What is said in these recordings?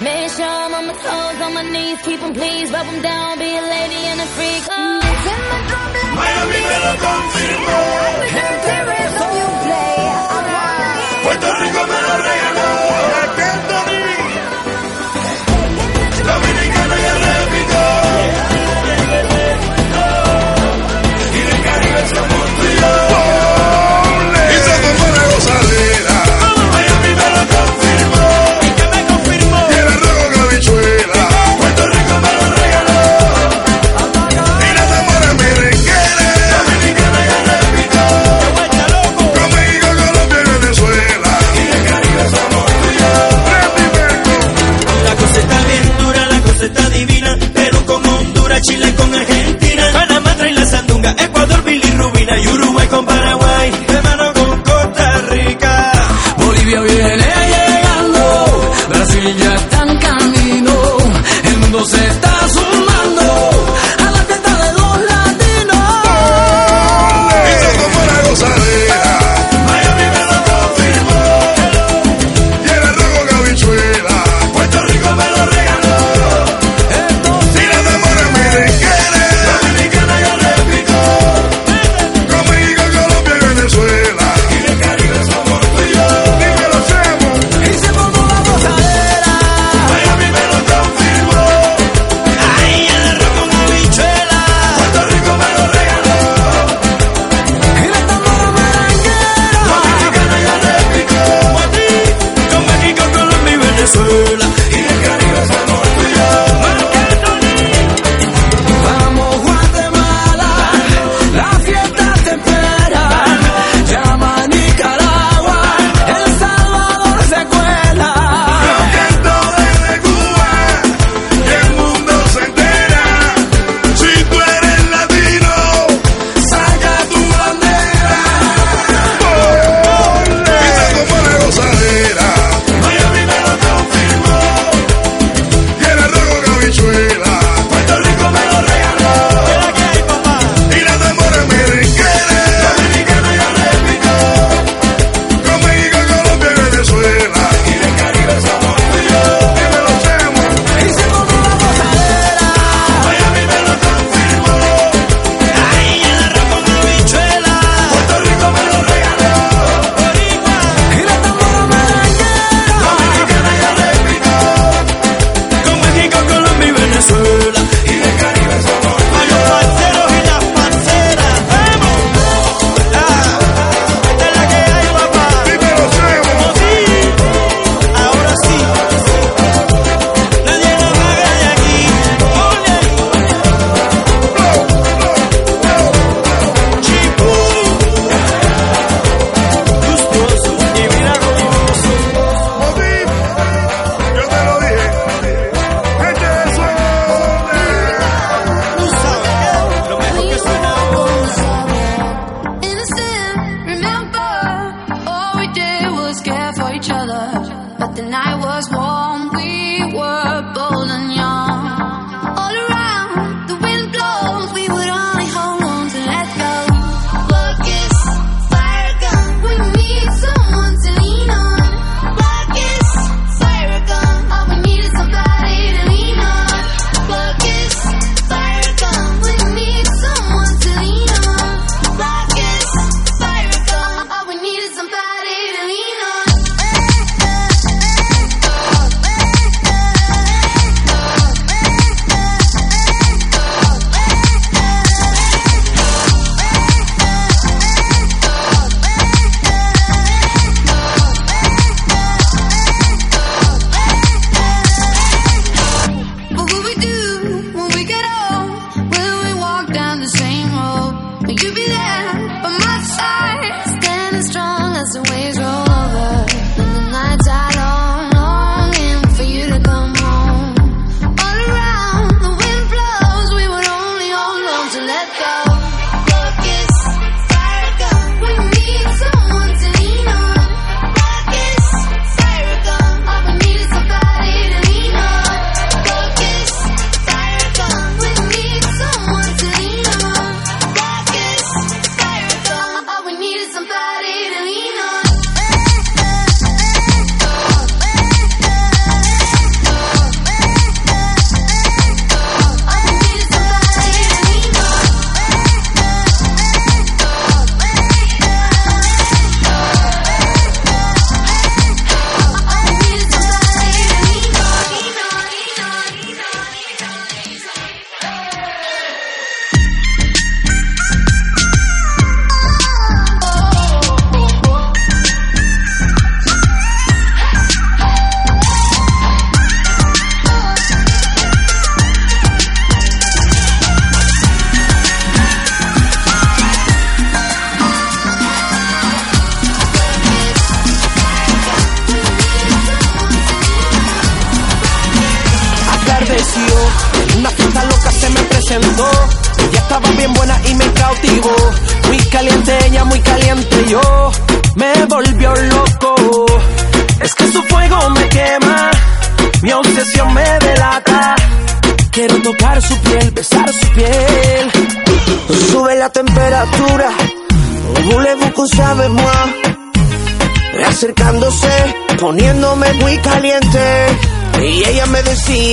Make sure I'm on my toes, on my knees, keep keep 'em please, rub 'em down, be a lady and a freak. Oh. Beating the drum like Miami me lo confirmó. the dirty rhythm you play. I wanna hear Puerto Rico me lo regaló.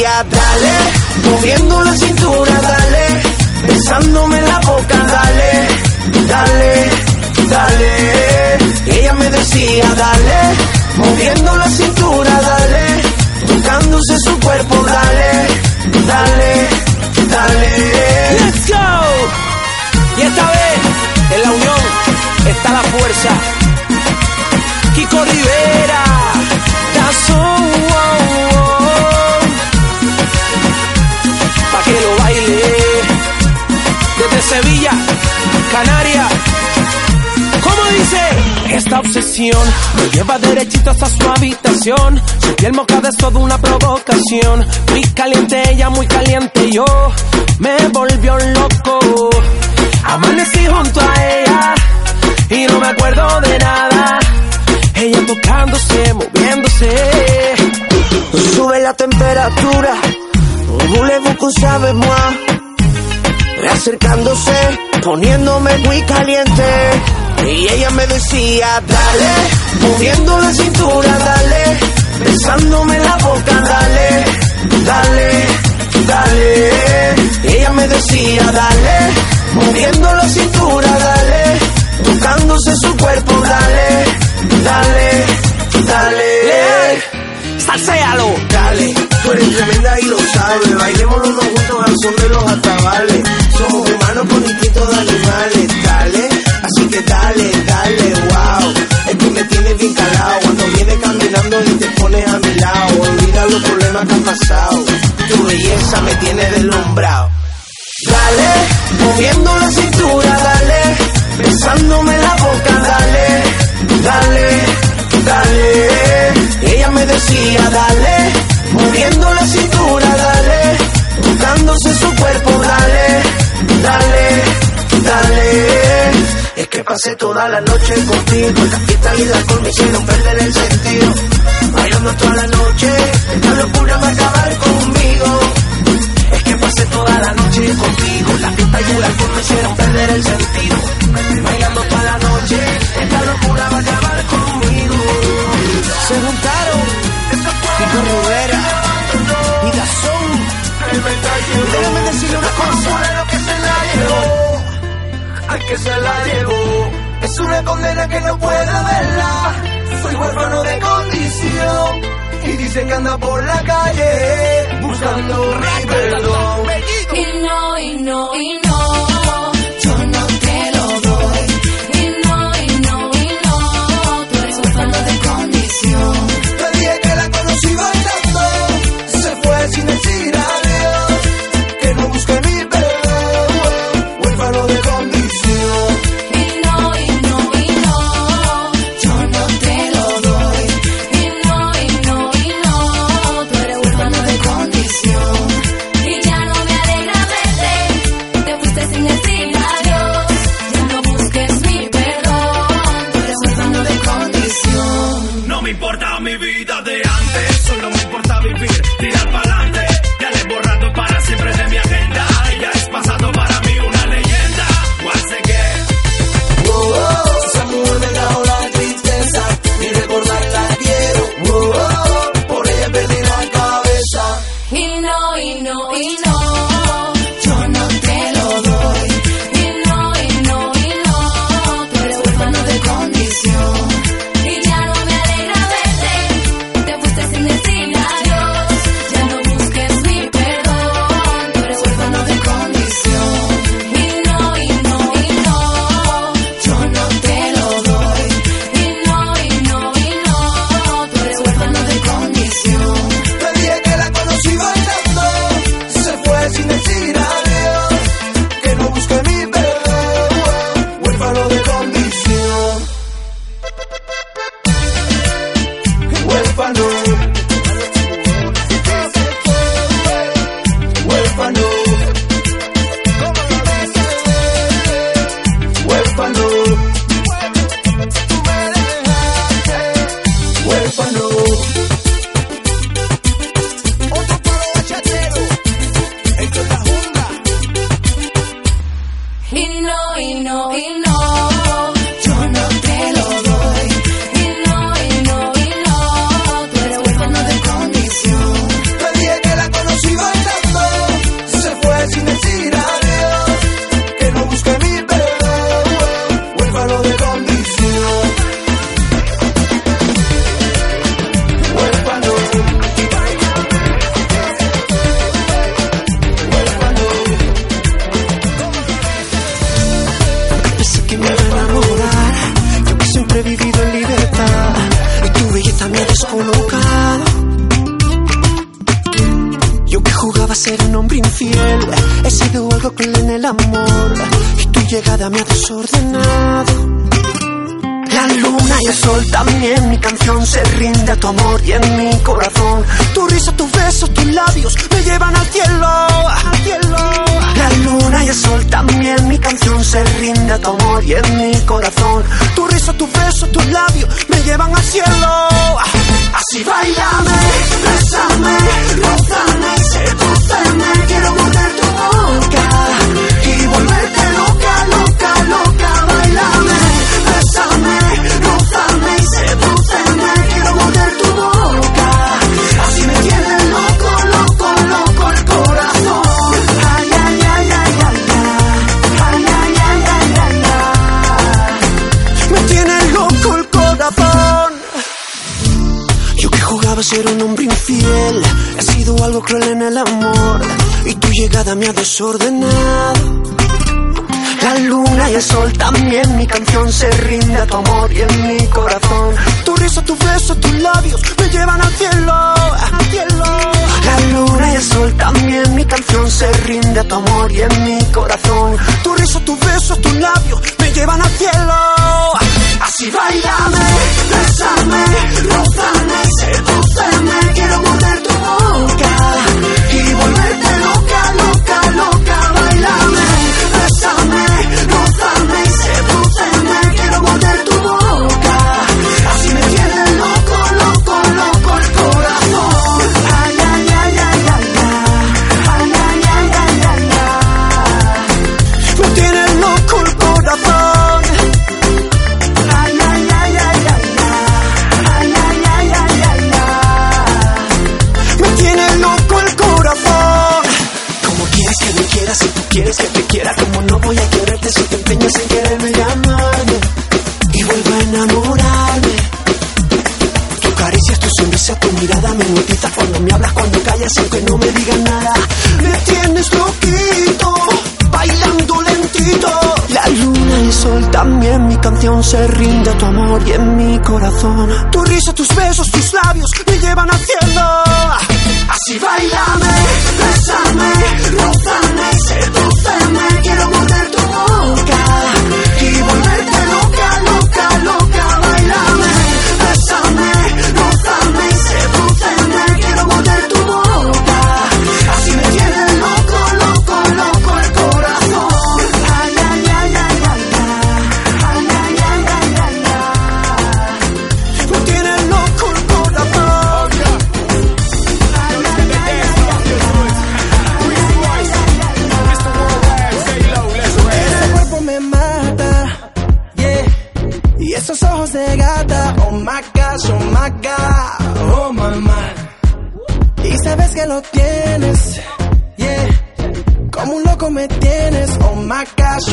teatrales, moviéndolo sin hasta su piel mojada es toda una provocación. Muy caliente ella, muy caliente yo. Me volvió loco. Amanecí junto a ella y no me acuerdo de nada ella tocándose, moviéndose. Sube la temperatura, voulez-vous qu'on sabe moi? Acercándose, poniéndome muy caliente. Y ella me decía, dale, moviendo la cintura, dale, besándome la boca, dale, dale, dale. Y ella me decía, dale, moviendo la cintura, dale, tocándose su cuerpo, dale dale, dale. Salséalo. Dale, tú eres tremenda y lo sabes. Bailemos los dos juntos al son de los atabales. Somos humanos con instintos de animales. Dale, así que dale, dale, wow. Es que me tienes bien calado. Cuando vienes caminando y te pones a mi lado. Olvida los problemas que han pasado. Tu belleza me tiene deslumbrado. Dale, moviendo la cintura, dale. Besándome la boca, dale dale, dale. Ella me decía, dale, moviendo la cintura, dale, buscándose su cuerpo, dale, dale, dale. Es que pasé toda la noche contigo, la fiesta y el alcohol me hicieron perder el sentido. Bailando toda la noche, esta locura va a acabar conmigo. Es que pasé toda la noche contigo, la fiesta y el alcohol me hicieron perder el sentido. Bailando toda la noche, esta locura va a acabar conmigo. Se juntaron, Pico Rivera vida son. Déjame decirle una cosa. que se la llevó. Al que se la llevó. Es una condena que no puedo verla. Soy huérfano de condición. Y dicen que anda por la calle buscando mi perdón. Y no, y no, y no. Pensaba ser un hombre infiel, he sido algo cruel en el amor y tu llegada me ha desordenado. La luna y el sol también, mi canción se rinde a tu amor y en mi corazón. Tu risa, tu beso, tus labios me llevan al cielo, al cielo. La luna y el sol también, mi canción se rinde a tu amor y en mi corazón. Tu risa, tu beso, tus labios me llevan al cielo. Así bailame, besame, rozame, sedúceme, quiero morder tu boca. vuelve sin quererme llamarme y vuelvo a enamorarme. Tu caricias, tu sonrisa, tu mirada me hipnotiza cuando me hablas, cuando callas, aunque no me digas nada. Me tienes loquito, bailando lentito. La luna y el sol también, mi canción se rinde a tu amor y en mi corazón. Tu risa, tus besos, tus labios me llevan al cielo. Así bailame, bésame, rozame.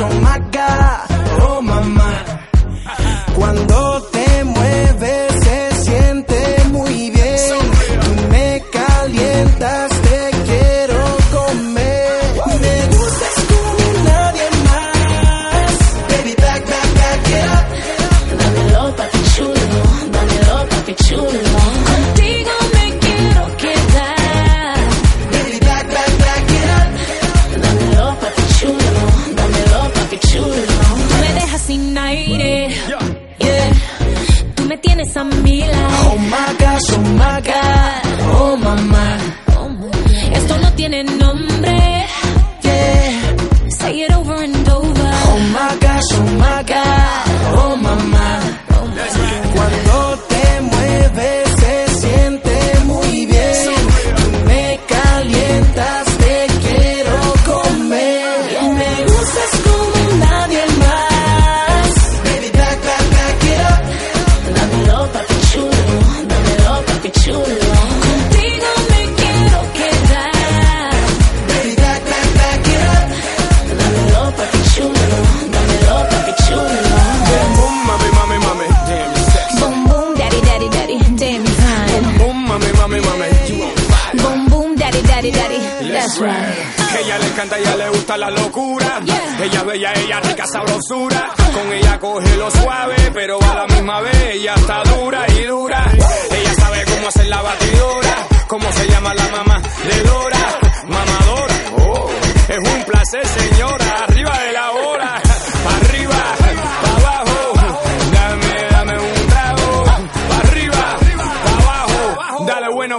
oh my God. That's right. Ella le encanta, ella le gusta la locura. Yeah. Ella bella, ella rica sabrosura. Con ella coge lo suave, pero a la misma vez ella está dura y dura. Ella sabe cómo hacer la batidora, cómo se llama la mamá de Dora, mamadora. Oh, es un placer, señora, arriba de la hora, arriba.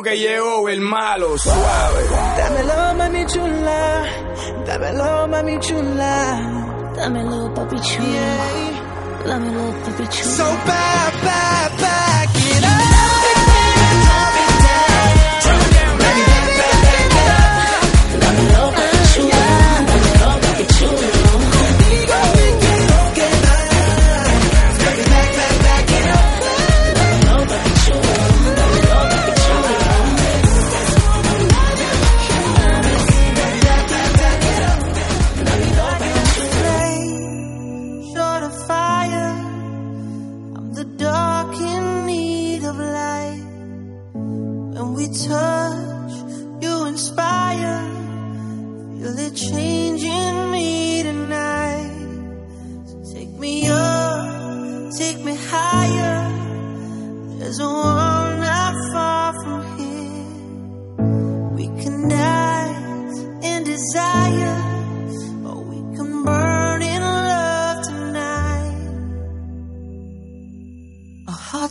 que llegó el malo, suave. Dámelo, mami chula, dámelo, mami chula, dámelo, papi chula, dámelo, papi. So bad, bad, bad.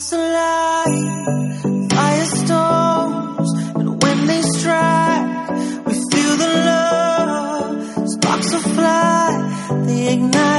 It's alive, firestorms, and when they strike, we feel the love. Sparks will fly, they ignite.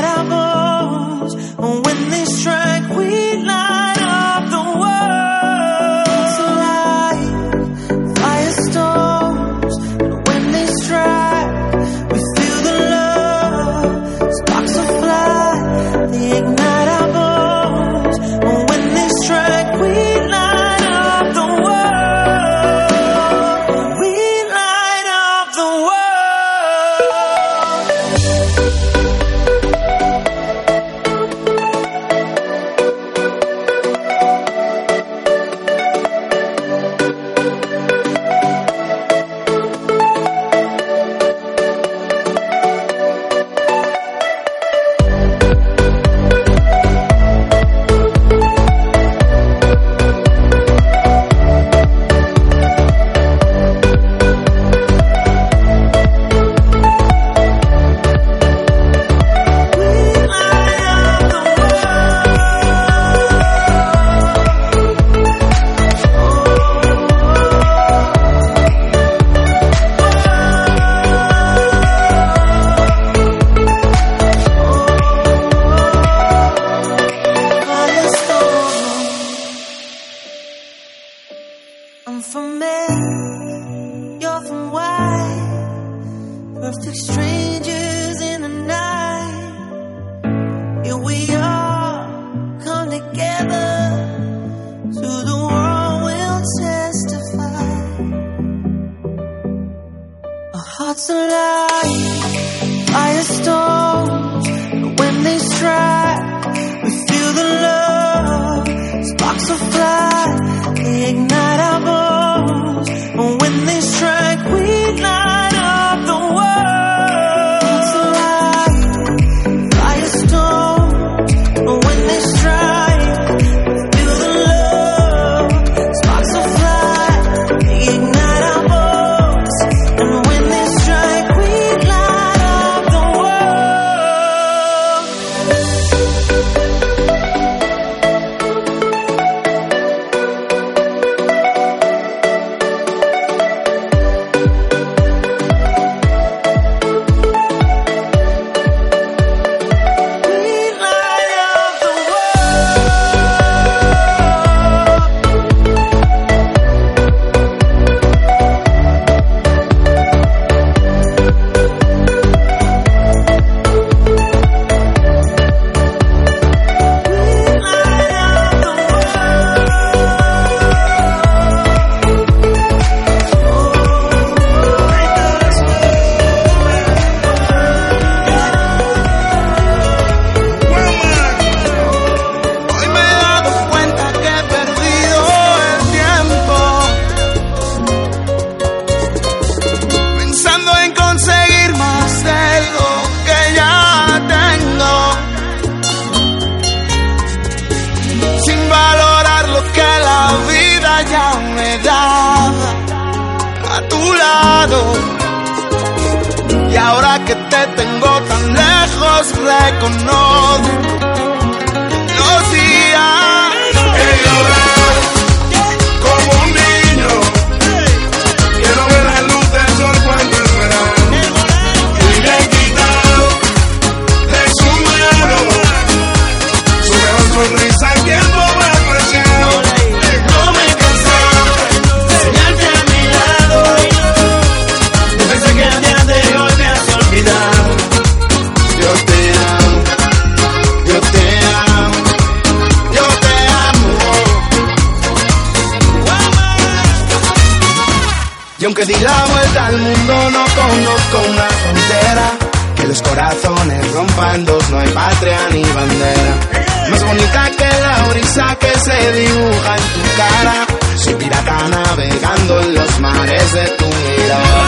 Más bonita que la brisa que se dibuja en tu cara. Soy pirata navegando en los mares de tu mirada.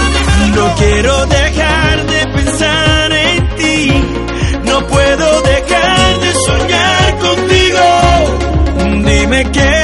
No quiero dejar de pensar en ti. No puedo dejar de soñar contigo. Dime que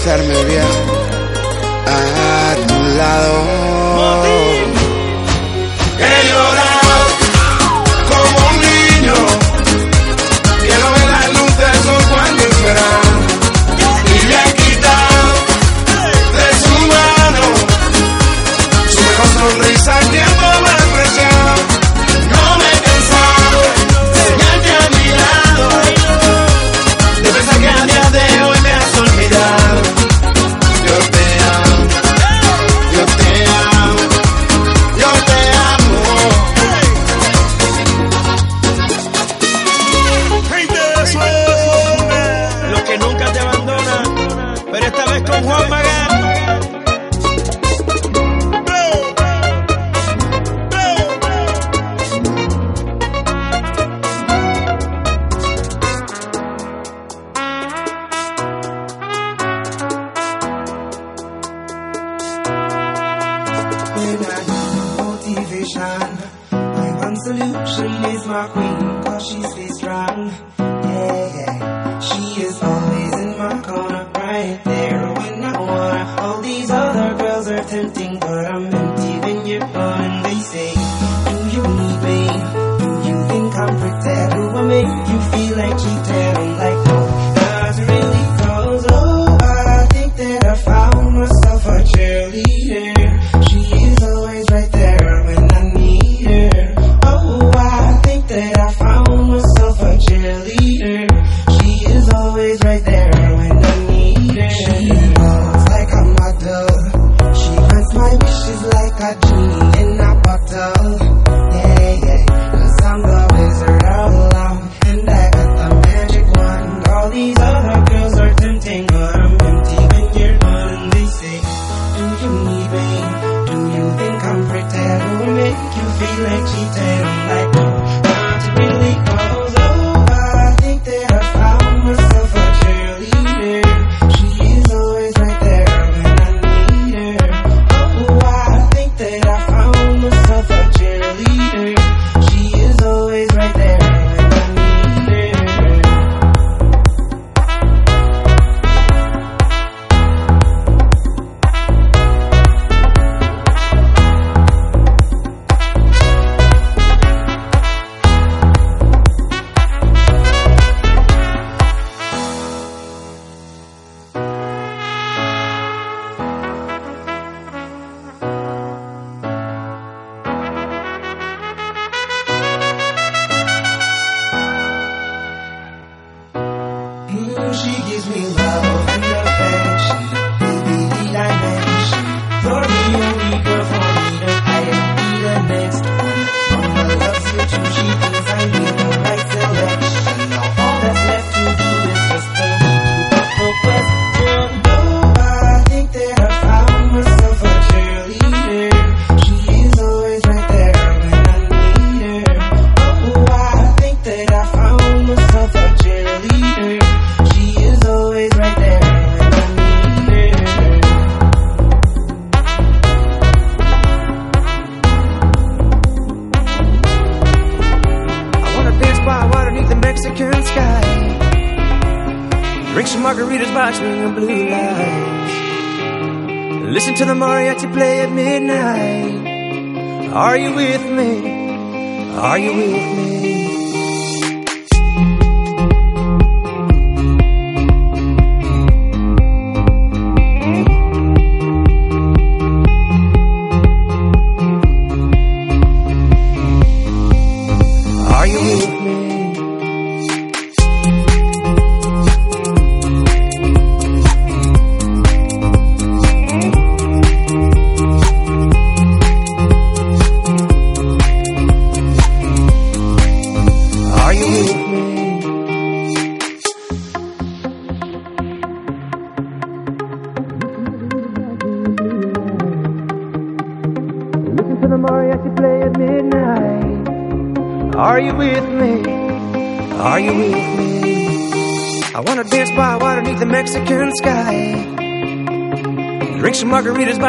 empezar mi día.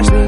watch me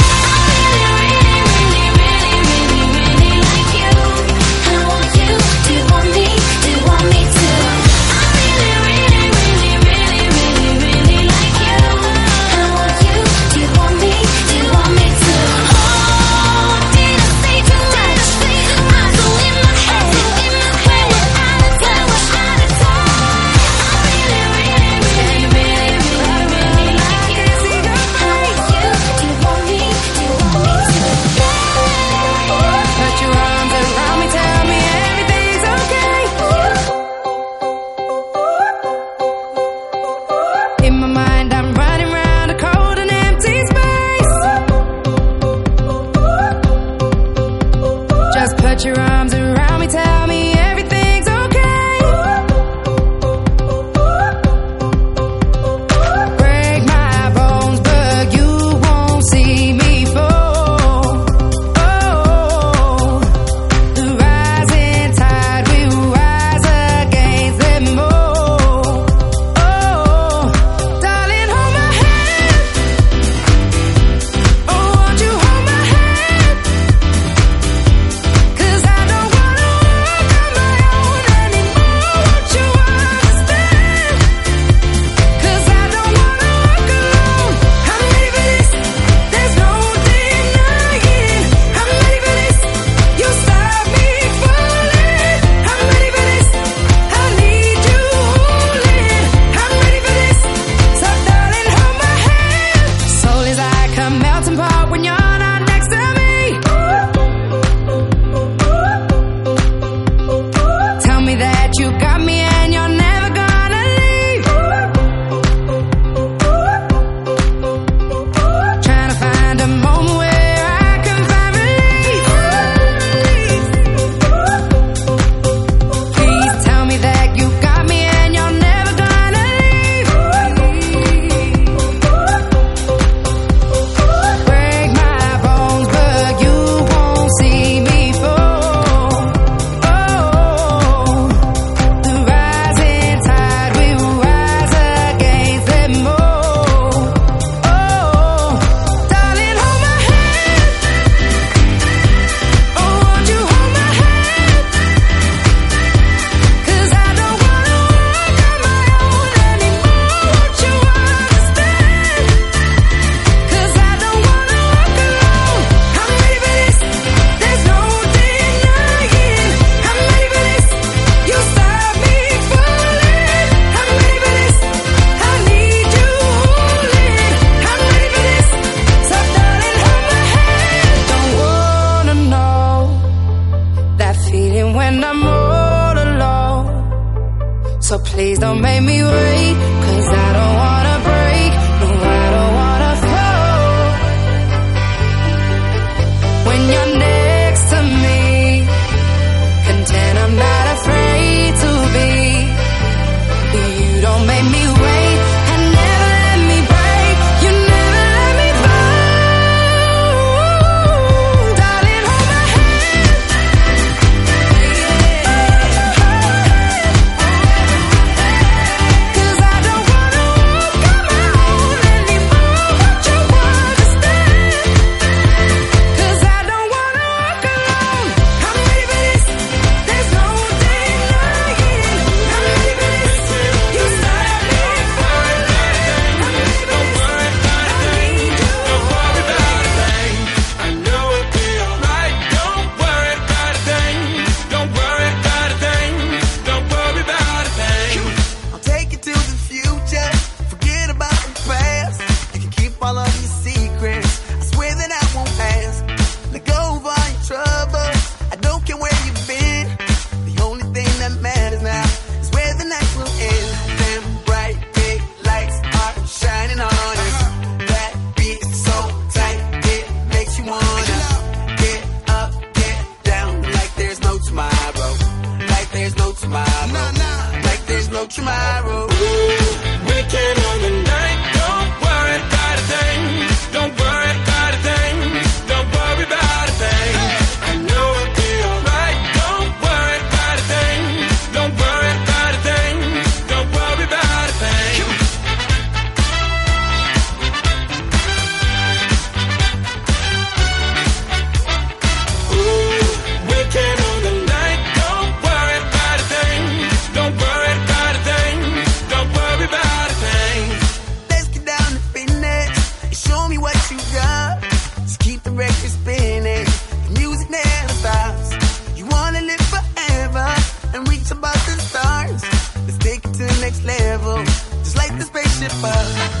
paja.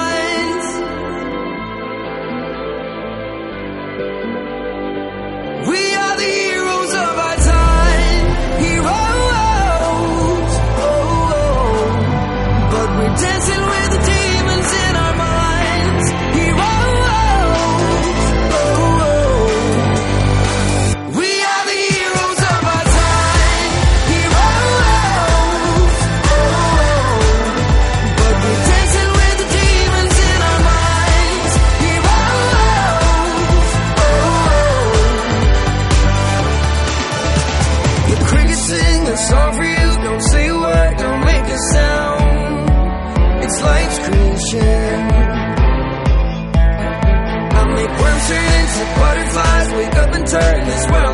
Turn this world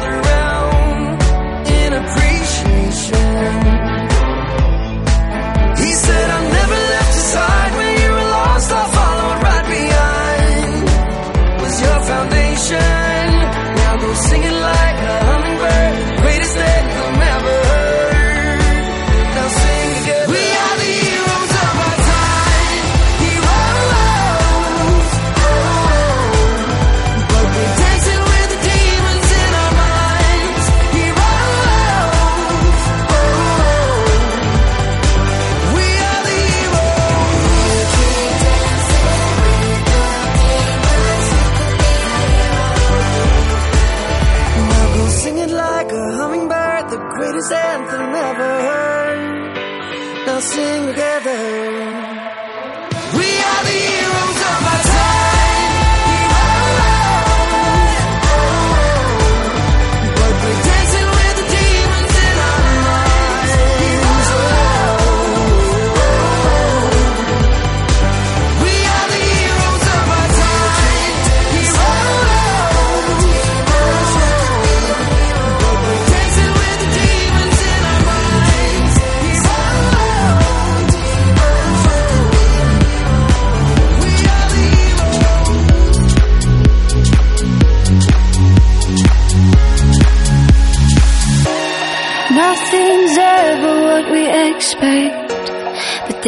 the greatest anthem ever heard. Now sing together. We are the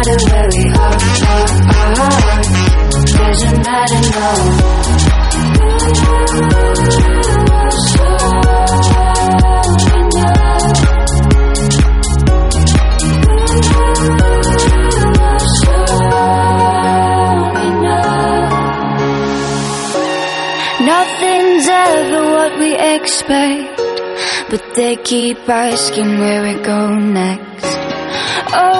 Matter where we are, are, are. Doesn't matter, no. Nothing's ever what we expect, but they keep asking where we go next. We're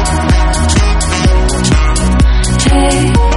Hey.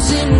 Horizon.